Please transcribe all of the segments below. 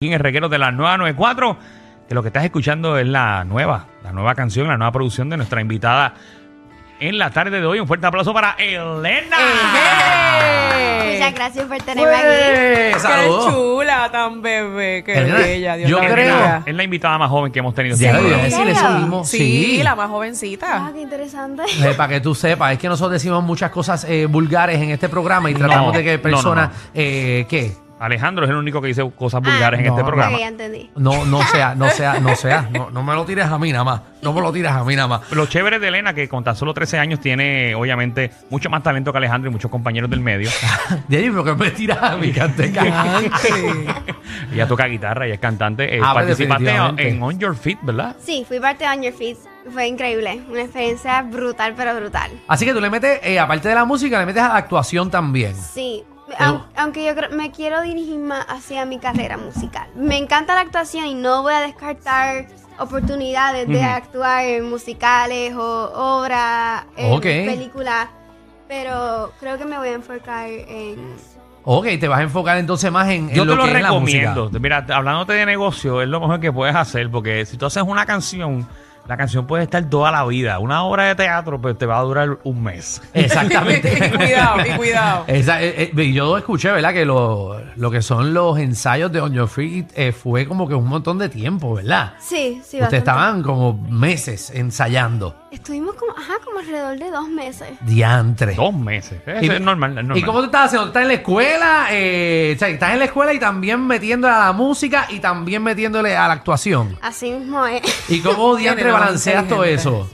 en el reguero de la nueva 94, que lo que estás escuchando es la nueva, la nueva canción, la nueva producción de nuestra invitada en la tarde de hoy. Un fuerte aplauso para Elena. Muchas gracias por tenerme aquí. Qué Saludos. chula, tan bebé, qué Elena, bella. Dios yo la creo-. Es la invitada más joven que hemos tenido. Ya. Sí, la más Ah, jovencita. qué interesante. Eh, para que tú sepas, es que nosotros decimos muchas cosas eh, vulgares en este programa y tratamos No, de que no, personas, no, no. eh, ¿qué? Alejandro es el único que dice cosas vulgares en no, este no. programa. Ya entendí. No, no sea, no sea, no sea, no, no me lo tires a mí nada más, no me lo tires a mí nada más. Lo chévere de Elena, que con tan solo 13 años tiene, obviamente, mucho más talento que Alejandro y muchos compañeros del medio. Jenny, pero que me tiras a mí, cante, cante. Ella toca guitarra y es cantante. Eh, Ah, participaste en On Your Feet, ¿verdad? Sí, fui parte de On Your Feet. Fue increíble. Una experiencia brutal, pero brutal. Así que tú le metes, eh, aparte de la música, le metes a la actuación también. Sí. Aun- Aunque yo creo- me quiero dirigir más hacia mi carrera musical. Me encanta la actuación y no voy a descartar oportunidades de actuar en musicales o obras, en Ok. películas. Pero creo que me voy a enfocar en Ok, te vas a enfocar entonces más en, en Yo lo te lo que es la recomiendo. música. Mira, hablándote de negocio, es lo mejor que puedes hacer, porque si tú haces una canción, la canción puede estar toda la vida. Una obra de teatro, pues te va a durar un mes. Exactamente. y cuidado, y cuidado. Esa- eh, eh, yo escuché, ¿verdad? Que lo, lo que son los ensayos de On Your Feet eh, fue como que un montón de tiempo, ¿verdad? Sí, sí, Ustedes estaban como meses ensayando. Estuvimos como, ajá, como alrededor de dos meses. Diantre. Dos meses. Eso es normal, es normal. ¿Y cómo te estás haciendo? ¿Estás en la escuela? Eh, o sea, estás en la escuela y también metiéndole a la música y también metiéndole a la actuación. Así mismo es. ¿Y cómo diantre balanceas todo eso?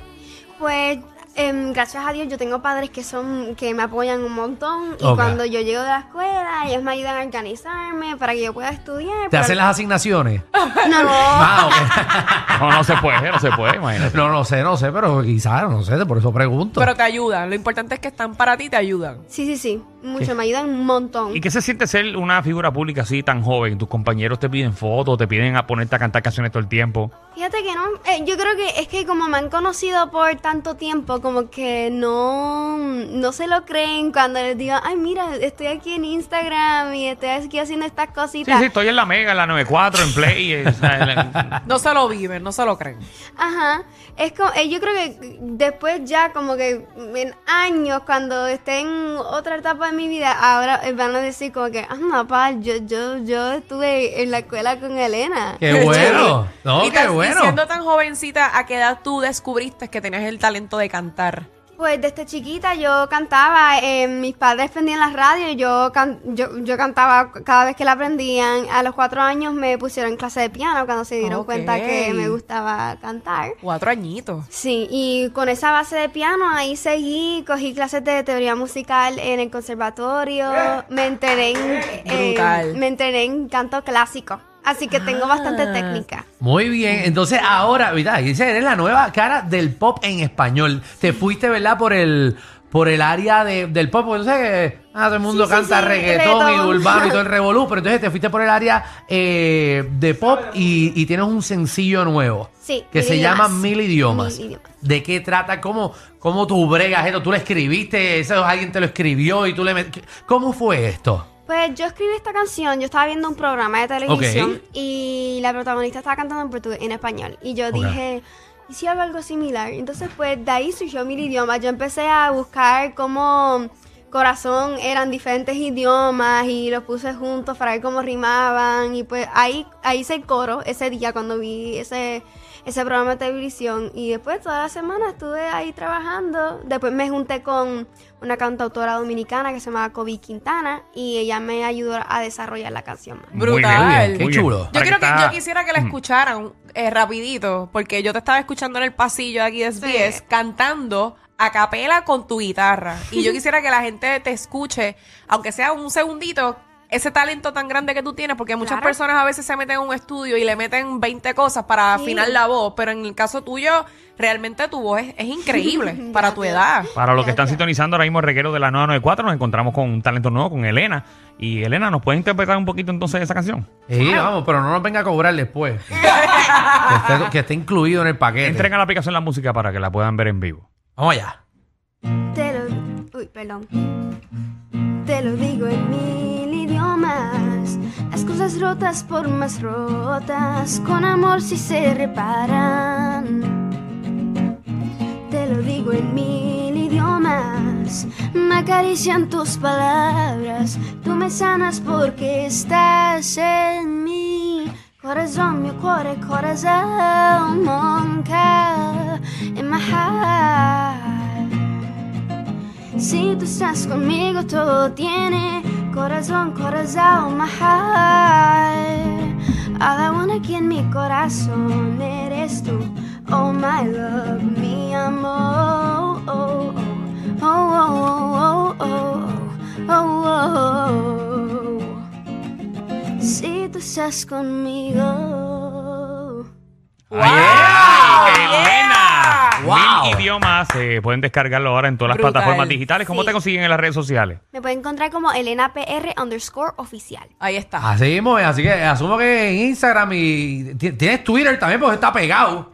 Pues em, gracias a Dios yo tengo padres que son que me apoyan un montón y cuando yo llego de la escuela ellos me ayudan a organizarme para que yo pueda estudiar. ¿Te hacen las asignaciones? No, no. Ah. No, no se puede, no se puede, imagínate. No, no sé, no sé, pero quizás, no sé, por eso pregunto. Pero te ayudan. Lo importante es que están para ti y te ayudan. Sí, sí, sí. Mucho, me ayudan un montón. ¿Y qué se siente ser una figura pública así tan joven? Tus compañeros te piden fotos, te piden a ponerte a cantar canciones todo el tiempo. Fíjate que no, eh, yo creo que es que como me han conocido por tanto tiempo, como que no, no se lo creen cuando les digo, ay mira, estoy aquí en Instagram y estoy aquí haciendo estas Sí, cositas. sí, estoy en la Mega, en la 94, en Play. eh, o sea, en la- No se lo viven, no se lo creen. Ajá, es como, eh, yo creo que después ya como que en años, cuando esté en otra etapa de mi vida, ahora van a decir como que, ah, no, pa, yo, yo, yo estuve en la escuela con Elena. Qué bueno. No, y qué bueno. siendo tan jovencita, ¿a qué edad tú descubriste que tenías el talento de cantar? Pues desde chiquita yo cantaba, eh, mis padres prendían la radio y yo, can- yo, yo cantaba cada vez que la aprendían. A los cuatro años me pusieron en clase de piano cuando se dieron cuenta que me gustaba cantar. Cuatro añitos. Sí, y con esa base de piano ahí seguí, cogí clases de teoría musical en el conservatorio, me enteré en, eh, me enteré en canto clásico, así que tengo bastante Ah. técnica. Muy bien, entonces ahora, ¿verdad? Dice, eres la nueva cara del pop en español. Te fuiste, ¿verdad? Por el por el área de- del pop, porque tú sabes que ah, todo el mundo Sí, canta sí, reggaetón y urbano y todo el revolú, pero entonces te fuiste por el área eh, de pop y, y tienes un sencillo nuevo. Sí, Que mil se idiomas. llama Mil Idiomas. Mil idiomas. ¿De qué trata? ¿Cómo, ¿Cómo tú bregas esto? ¿Tú lo escribiste? ¿Eso alguien te lo escribió y tú le met- ¿Cómo fue esto? Pues yo escribí esta canción, yo estaba viendo un programa de televisión y la protagonista estaba cantando en portugués, en español. Y yo dije, ¿y si hago algo similar? Entonces pues de ahí surgió mi idioma. Yo empecé a buscar cómo corazón eran diferentes idiomas y los puse juntos para ver cómo rimaban. Y pues ahí, ahí hice el coro ese día cuando vi ese, ese programa de televisión. Y después toda la semana estuve ahí trabajando. Después me junté con una cantautora dominicana que se llama Kobe Quintana y ella me ayudó a desarrollar la canción. más. Muy bien, Brutal. muy bien, Qué chulo. Yo quiero que, yo quisiera que la escucharan eh, rapidito, porque yo te estaba escuchando en el pasillo de aquí de SBS Sí. cantando a capela con tu guitarra. Y yo quisiera que la gente te escuche, aunque sea un segundito, ese talento tan grande que tú tienes, porque muchas Claro. personas a veces se meten en un estudio y le meten 20 cosas para Sí. afinar la voz, pero en el caso tuyo, realmente tu voz es, es increíble para tu edad. Para los que están sintonizando ahora mismo el reguero de la 994, nos encontramos con un talento nuevo, con Elena. Y Elena, ¿nos puede interpretar un poquito entonces esa canción? Sí, vamos, pero no nos venga a cobrar después. que, esté, que esté incluido en el paquete. Entren a la aplicación la música para que la puedan ver en vivo. Vamos allá. Te lo, uy, perdón. Te lo digo en mil idiomas. Las cosas rotas por más rotas, con amor si se reparan. Te lo digo en mil idiomas, me acarician tus palabras, tú me sanas porque estás en mi corazón, mi cuore, corazón, monca, en heart. Si tú estás conmigo, todo tiene corazón, corazón, my heart. All I want en mi corazón eres tú. Oh, my love, mi amor. Oh, oh, oh, oh, oh, oh, oh, oh. Si tú estás conmigo. ¡Wow! Idiomas. eh, pueden descargarlo ahora en todas las Brutal. plataformas digitales. ¿Cómo Sí. te consiguen en las redes sociales? Me pueden encontrar como Elena PR underscore oficial. Ahí está. Así mismo, es, así que asumo que en Instagram y ti- tienes Twitter también porque está pegado.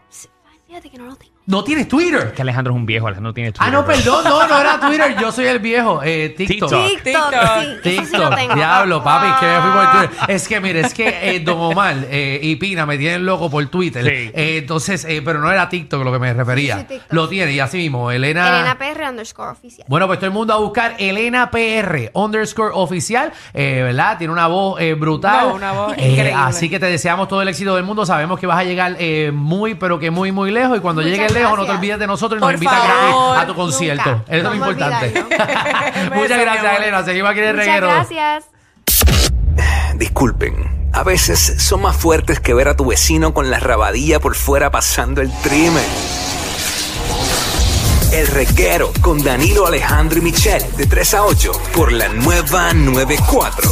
Ay, Fíjate que no lo tengo. No tienes Twitter. Que Alejandro es un viejo, Alejandro no tiene Ah, no, Twitter, perdón, no, no era Twitter, yo soy el viejo. Eh, TikTok. TikTok. TikTok, TikTok. sí, eso sí lo TikTok, tengo. diablo, papi, que me fui por Twitter. Es que, mire, es que eh, Don Omar eh, y Pina me tienen loco por Twitter. Sí. Eh, entonces, eh, pero no era TikTok lo que me refería. Sí, sí, TikTok. Lo tiene, y así mismo, Elena. Elena PR underscore oficial. Bueno, pues todo el mundo a buscar Elena PR underscore oficial, eh, ¿verdad? Tiene una voz eh, brutal. No, una voz Eh, increíble. Así que te deseamos todo el éxito del mundo. Sabemos que vas a llegar eh, muy, pero que muy, muy lejos. Y cuando Muchas llegues lejos, no te olvides de nosotros y nos Por invitas favor. gratis a tu concierto. Nunca. Eso es lo Vamos a importante. olvidarlo. Muchas Beso, gracias, amor. Elena. Seguimos aquí en el Muchas reguero. gracias. Disculpen, a veces son más fuertes que ver a tu vecino con la rabadilla por fuera pasando el trimen. El reguero con Danilo Alejandro y Michel de 3 a 8 por la nueva 94.